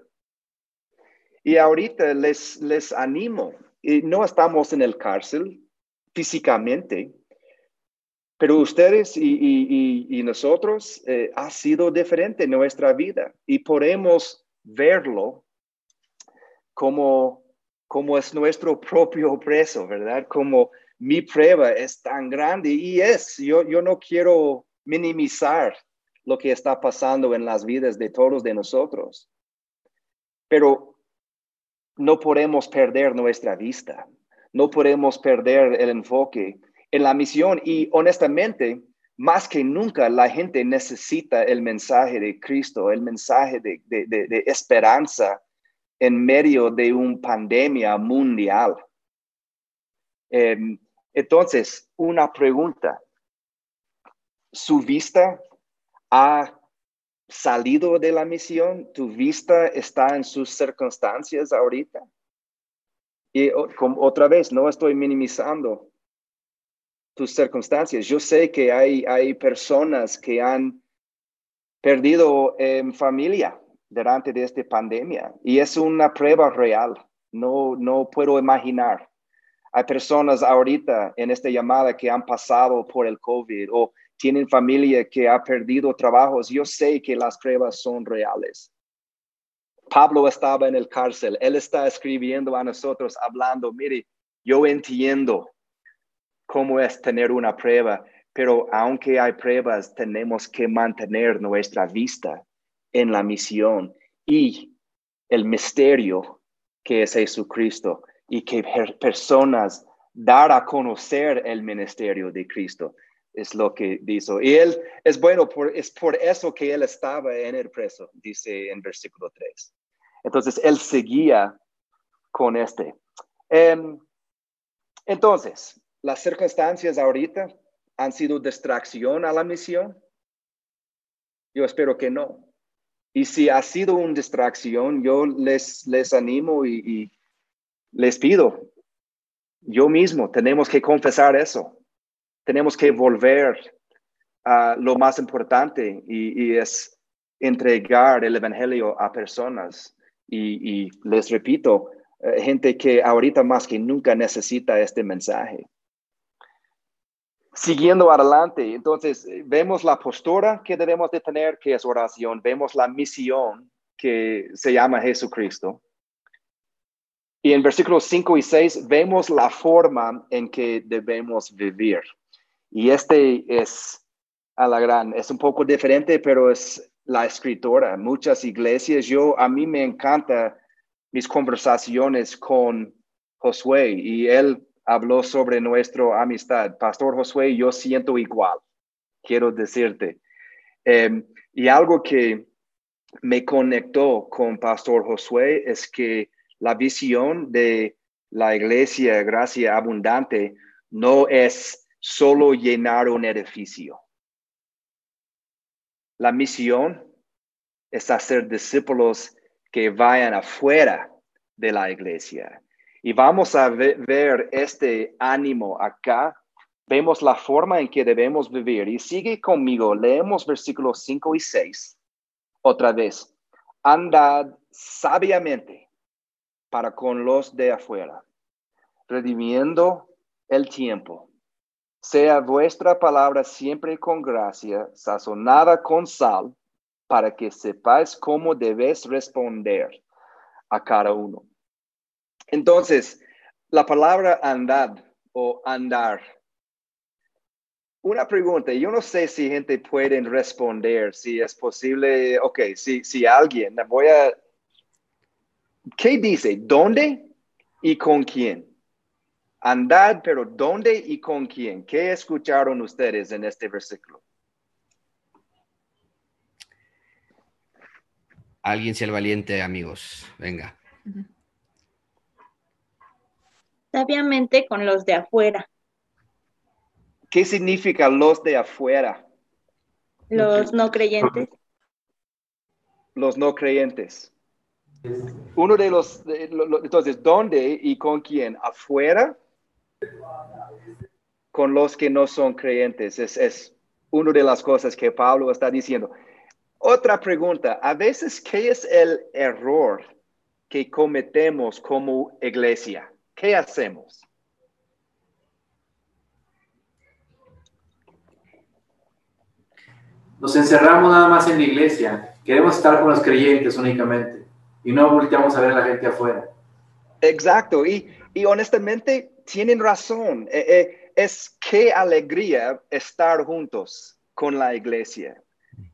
Y ahorita les, les animo, y no estamos en el cárcel físicamente, pero ustedes y, nosotros eh, ha sido diferente en nuestra vida y podemos verlo como como es nuestro propio preso, ¿verdad? Como mi prueba es tan grande y es, yo, yo no quiero minimizar lo que está pasando en las vidas de todos de nosotros, pero no podemos perder nuestra vista, no podemos perder el enfoque en la misión y honestamente, más que nunca la gente necesita el mensaje de Cristo, el mensaje de, de, de esperanza en medio de una pandemia mundial. Em, entonces, una pregunta. ¿Su vista ha salido de la misión? ¿Tu vista está en sus circunstancias ahorita? Y otra vez, no estoy minimizando tus circunstancias. Yo sé que hay, hay personas que han perdido en familia durante de esta pandemia y es una prueba real. No, no puedo imaginar. Hay personas ahorita en esta llamada que han pasado por el COVID o tienen familia que ha perdido trabajos. Yo sé que las pruebas son reales. Pablo estaba en el cárcel. Él está escribiendo a nosotros, hablando, mire, yo entiendo cómo es tener una prueba, pero aunque hay pruebas, tenemos que mantener nuestra vista en la misión y el misterio que es Jesucristo y que personas dar a conocer el ministerio de Cristo. es lo que dice. Y él es bueno, por, es por eso que él estaba en el preso, dice en versículo 3. Entonces, él seguía con este. Em, entonces, las circunstancias ahorita han sido distracción a la misión. Yo espero que no. Y si ha sido una distracción, yo les, les animo y, y les pido, yo mismo, tenemos que confesar eso. Tenemos que volver a lo más importante y, es entregar el Evangelio a personas. Y, les repito, eh, gente que ahorita más que nunca necesita este mensaje. Siguiendo adelante, entonces vemos la postura que debemos de tener, que es oración, vemos la misión que se llama Jesucristo. Y en versículos 5 y 6 vemos la forma en que debemos vivir. Y este es a la gran, es un poco diferente, pero es la escritora. Muchas iglesias, yo, a mí me encanta mis conversaciones con Josué y él habló sobre nuestra amistad. Pastor Josué, yo siento igual, quiero decirte. Em, y algo que me conectó con Pastor Josué es que la visión de la iglesia Gracia Abundante no es solo llenar un edificio. La misión es hacer discípulos que vayan afuera de la iglesia, y vamos a ver este ánimo acá. Vemos la forma en que debemos vivir. Y sigue conmigo, leemos versículos 5 y 6 otra vez. Andad sabiamente para con los de afuera, redimiendo el tiempo. Sea vuestra palabra siempre con gracia, sazonada con sal, para que sepáis cómo debes responder a cada uno. Entonces, la palabra andad o andar. Una pregunta, yo no sé si gente puede responder, si es posible, ok, si, si alguien, voy a, ¿qué dice? ¿Dónde y con quién? Andad, pero ¿dónde y con quién? ¿Qué escucharon ustedes en este versículo? Alguien sea el valiente, amigos. Venga sabiamente con los de afuera. ¿Qué significa los de afuera? Los no creyentes. Los no creyentes. Uno de los, entonces, ¿dónde y con quién? ¿Afuera? Con los que no son creyentes. Es, es una de las cosas que Pablo está diciendo. Otra pregunta, a veces, ¿qué es el error que cometemos como iglesia? ¿Qué hacemos? Nos encerramos nada más en la iglesia. Queremos estar con los creyentes únicamente y no volteamos a ver a la gente afuera. Exacto, y, honestamente tienen razón. Eh, eh, es qué alegría estar juntos con la iglesia.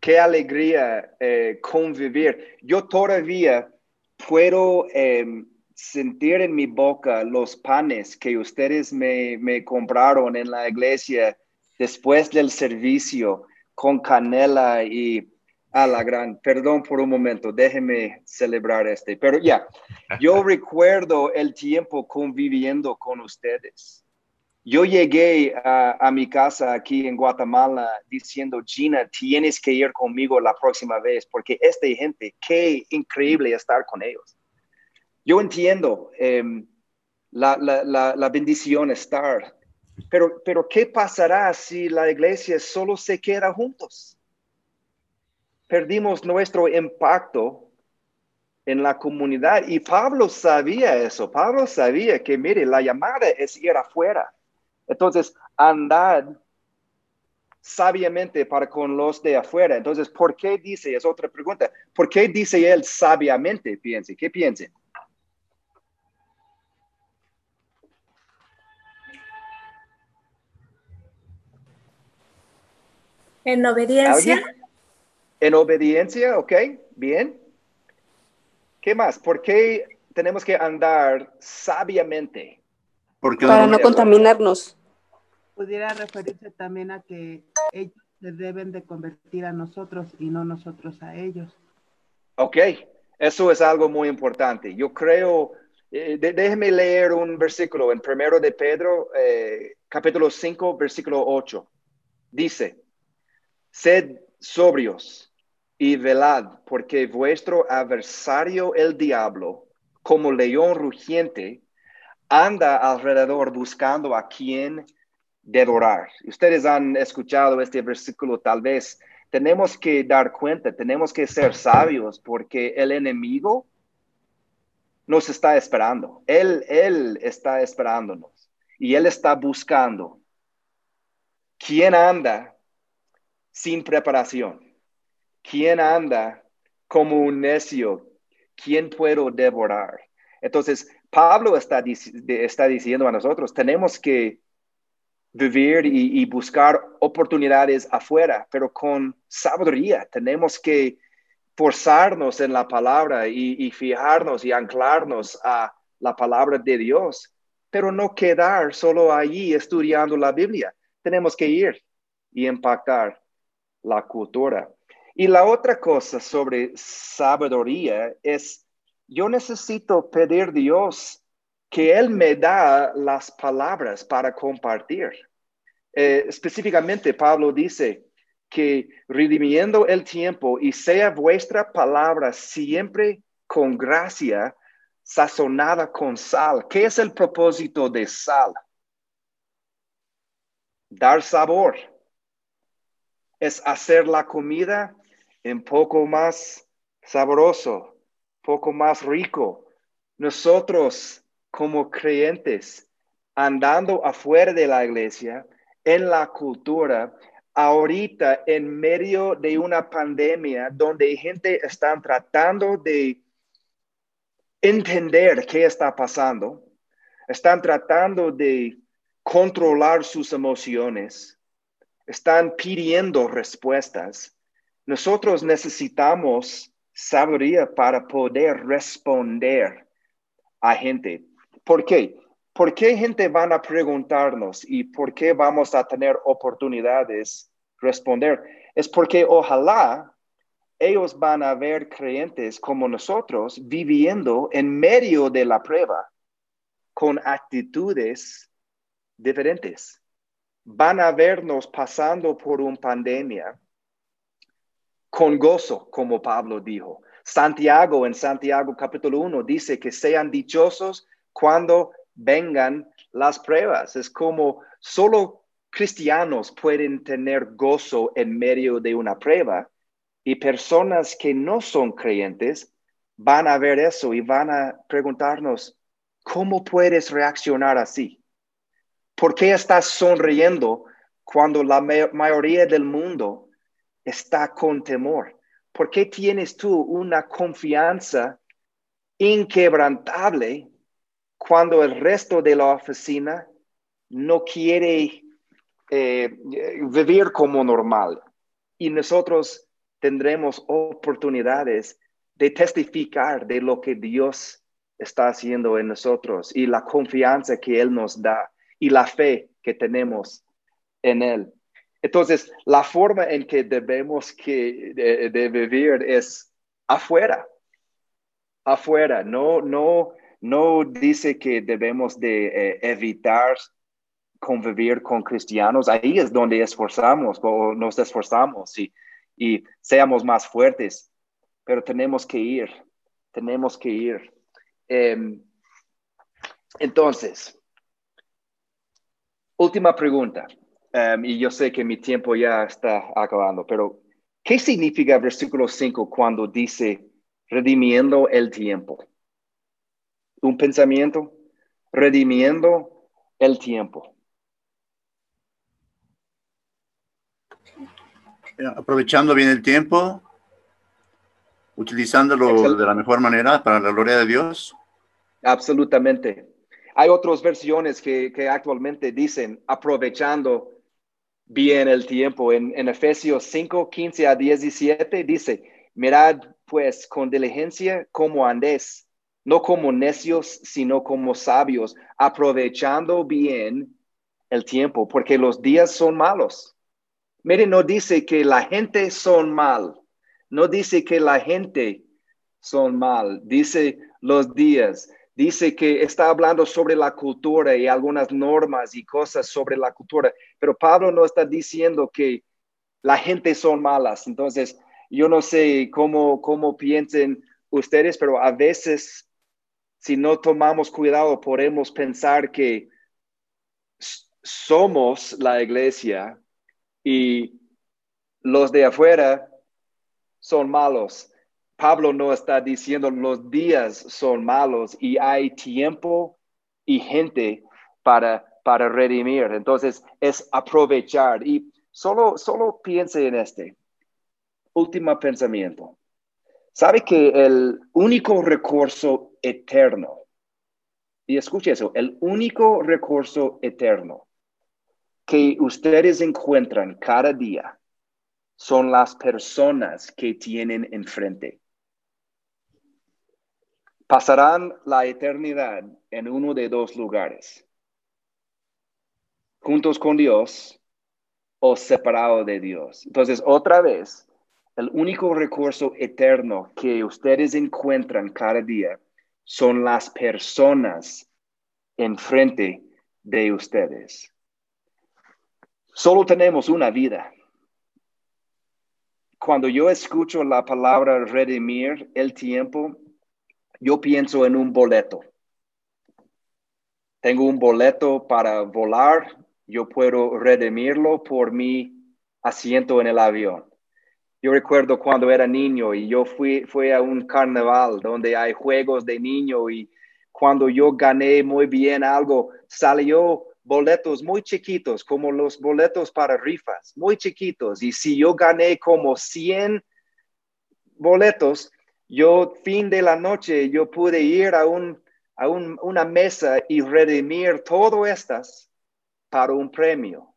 Qué alegría eh, convivir. Yo todavía puedo em, sentir en mi boca los panes que ustedes me, me compraron en la iglesia después del servicio con canela y a la gran, perdón por un momento, déjeme celebrar este, pero ya, yo recuerdo el tiempo conviviendo con ustedes. Yo llegué a, a, mi casa aquí en Guatemala diciendo, Gina, tienes que ir conmigo la próxima vez porque esta gente, qué increíble estar con ellos yo entiendo em, la, la, bendición estar, pero, pero ¿qué pasará si la iglesia solo se queda juntos? Perdimos nuestro impacto en la comunidad y Pablo sabía eso. Pablo sabía que, mire, la llamada es ir afuera. Entonces, andad sabiamente para con los de afuera. Entonces, ¿por qué dice? Es otra pregunta. ¿Por qué dice él sabiamente? Piense, ¿qué piensen? En obediencia. En obediencia, ok, bien. ¿Qué más? ¿Por qué tenemos que andar sabiamente? Porque Para no contaminarnos. pudiera referirse también a que ellos se deben de convertir a nosotros y no nosotros a ellos. Ok, eso es algo muy importante. Yo creo, eh, déjeme leer un versículo en primero de Pedro, eh, capítulo 5, versículo 8. Dice, sed sobrios y velad, porque vuestro adversario el diablo, como león rugiente, anda alrededor buscando a quien devorar. Ustedes han escuchado este versículo tal vez. Tenemos que dar cuenta, tenemos que ser sabios porque el enemigo nos está esperando. Él, él está esperándonos y él está buscando. ¿Quién anda sin preparación? ¿Quién anda como un necio? ¿Quién puedo devorar? Entonces, Pablo está, diciendo a nosotros, tenemos que vivir y, buscar oportunidades afuera, pero con sabiduría. Tenemos que forzarnos en la palabra y, y, fijarnos y anclarnos a la palabra de Dios, pero no quedar solo allí estudiando la Biblia. Tenemos que ir y impactar la cultura. Y la otra cosa sobre sabiduría es, yo necesito pedir a Dios que Él me da las palabras para compartir. Eh, específicamente, Pablo dice que redimiendo el tiempo y sea vuestra palabra siempre con gracia, sazonada con sal. ¿Qué es el propósito de sal? Dar sabor. Es hacer la comida un poco más sabroso, poco más rico. Nosotros como creyentes, andando afuera de la iglesia, en la cultura, ahorita en medio de una pandemia donde gente está tratando de entender qué está pasando, están tratando de controlar sus emociones, están pidiendo respuestas. Nosotros necesitamos sabiduría para poder responder a gente. ¿Por qué? ¿Por qué gente van a preguntarnos y por qué vamos a tener oportunidades responder? Es porque ojalá ellos van a ver creyentes como nosotros viviendo en medio de la prueba con actitudes diferentes. Van a vernos pasando por una pandemia con gozo, como Pablo dijo. Santiago en Santiago capítulo 1 dice que sean dichosos cuando vengan las pruebas. Es como solo cristianos pueden tener gozo en medio de una prueba y personas que no son creyentes van a ver eso y van a preguntarnos, ¿cómo puedes reaccionar así? ¿Por qué estás sonriendo cuando la mayoría del mundo está con temor? ¿Por qué tienes tú una confianza inquebrantable cuando el resto de la oficina no quiere eh, vivir como normal. Y nosotros tendremos oportunidades de testificar de lo que Dios está haciendo en nosotros y la confianza que Él nos da y la fe que tenemos en Él. Entonces, la forma en que debemos que, de, vivir es afuera, afuera, no, no, no dice que debemos de eh, evitar convivir con cristianos. Ahí es donde esforzamos o nos esforzamos y, y seamos más fuertes. Pero tenemos que ir, tenemos que ir. Em, entonces, última pregunta. Em, y yo sé que mi tiempo ya está acabando, pero ¿qué significa versículo 5 cuando dice redimiendo el tiempo? un pensamiento, redimiendo el tiempo. Aprovechando bien el tiempo, utilizándolo de la mejor manera para la gloria de Dios. Absolutamente. Hay otras versiones que, actualmente dicen aprovechando bien el tiempo. En, en Efesios 5, 15 a 17 dice, mirad pues con diligencia cómo andés no como necios, sino como sabios, aprovechando bien el tiempo, porque los días son malos. Mire, no dice que la gente son mal, no dice que la gente son mal, dice los días, dice que está hablando sobre la cultura y algunas normas y cosas sobre la cultura, pero Pablo no está diciendo que la gente son malas. Entonces, yo no sé cómo, cómo piensen ustedes, pero a veces, si no tomamos cuidado, podemos pensar que somos la iglesia y los de afuera son malos. Pablo no está diciendo los días son malos y hay tiempo y gente para, para redimir. Entonces es aprovechar y solo, solo piense en este último pensamiento. Sabe que el único recurso eterno, y escuche eso, el único recurso eterno que ustedes encuentran cada día son las personas que tienen enfrente. Pasarán la eternidad en uno de dos lugares, juntos con Dios o separados de Dios. Entonces, otra vez, el único recurso eterno que ustedes encuentran cada día son las personas enfrente de ustedes. Solo tenemos una vida. Cuando yo escucho la palabra redimir el tiempo, yo pienso en un boleto. Tengo un boleto para volar, yo puedo redimirlo por mi asiento en el avión. Yo recuerdo cuando era niño y yo fui, fui a un carnaval donde hay juegos de niño y cuando yo gané muy bien algo, salió boletos muy chiquitos, como los boletos para rifas, muy chiquitos. Y si yo gané como 100 boletos, yo fin de la noche, yo pude ir a, un, a una mesa y redimir todas estas para un premio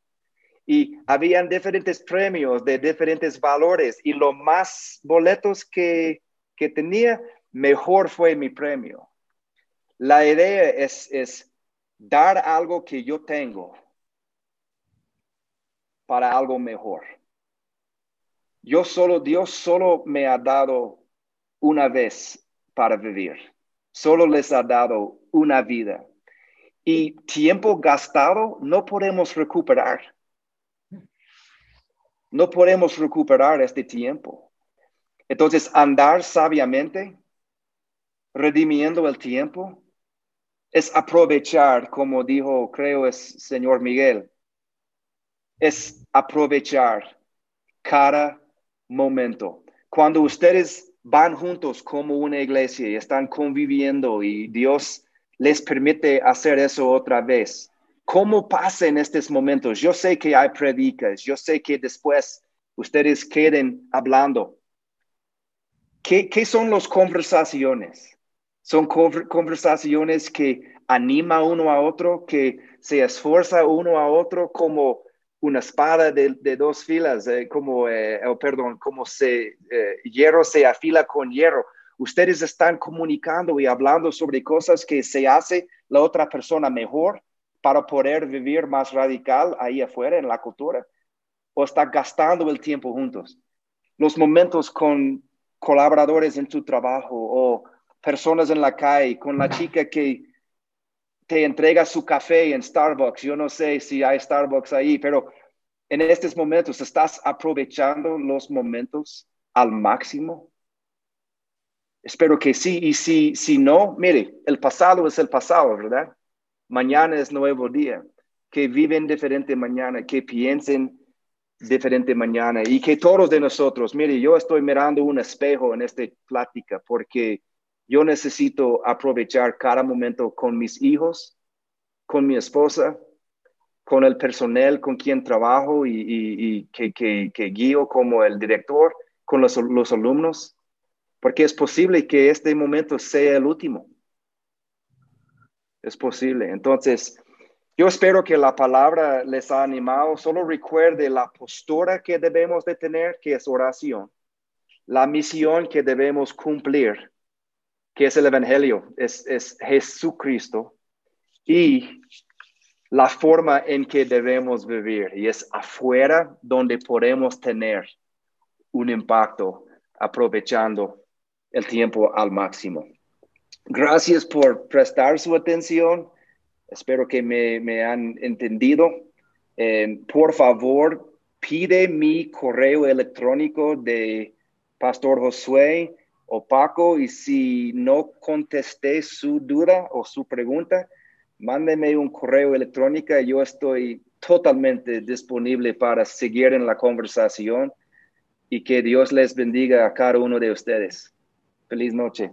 y habían diferentes premios de diferentes valores y lo más boletos que, que tenía, mejor fue mi premio. La idea es, es dar algo que yo tengo para algo mejor. Yo solo, Dios solo me ha dado una vez para vivir. Solo les ha dado una vida. Y tiempo gastado no podemos recuperar. No podemos recuperar este tiempo. Entonces, andar sabiamente, redimiendo el tiempo, es aprovechar, como dijo, creo es señor Miguel, es aprovechar cada momento. Cuando ustedes van juntos como una iglesia y están conviviendo y Dios les permite hacer eso otra vez, ¿Cómo pasa en estos momentos? Yo sé que hay predicas, yo sé que después ustedes queden hablando. ¿Qué, qué son las conversaciones? Son conversaciones que anima uno a otro, que se esfuerza uno a otro como una espada de, dos filas, eh, como, eh, perdón, como se, eh, hierro se afila con hierro. Ustedes están comunicando y hablando sobre cosas que se hace la otra persona mejor para poder vivir más radical ahí afuera en la cultura? ¿O está gastando el tiempo juntos? Los momentos con colaboradores en tu trabajo o personas en la calle, con la chica que te entrega su café en Starbucks. Yo no sé si hay Starbucks ahí, pero en estos momentos estás aprovechando los momentos al máximo. Espero que sí. Y si, si no, mire, el pasado es el pasado, ¿verdad? mañana es nuevo día, que viven diferente mañana, que piensen diferente mañana y que todos de nosotros, mire, yo estoy mirando un espejo en esta plática porque yo necesito aprovechar cada momento con mis hijos, con mi esposa, con el personal con quien trabajo y, que, que, guío como el director, con los, los alumnos, porque es posible que este momento sea el último es posible. Entonces, yo espero que la palabra les ha animado. Solo recuerde la postura que debemos de tener, que es oración. La misión que debemos cumplir, que es el Evangelio, es, es Jesucristo. Y la forma en que debemos vivir y es afuera donde podemos tener un impacto aprovechando el tiempo al máximo. Gracias por prestar su atención. Espero que me, han entendido. Eh, por favor, pide mi correo electrónico de Pastor Josué o Paco y si no contesté su duda o su pregunta, mándeme un correo electrónico. Yo estoy totalmente disponible para seguir en la conversación y que Dios les bendiga a cada uno de ustedes. Feliz noche.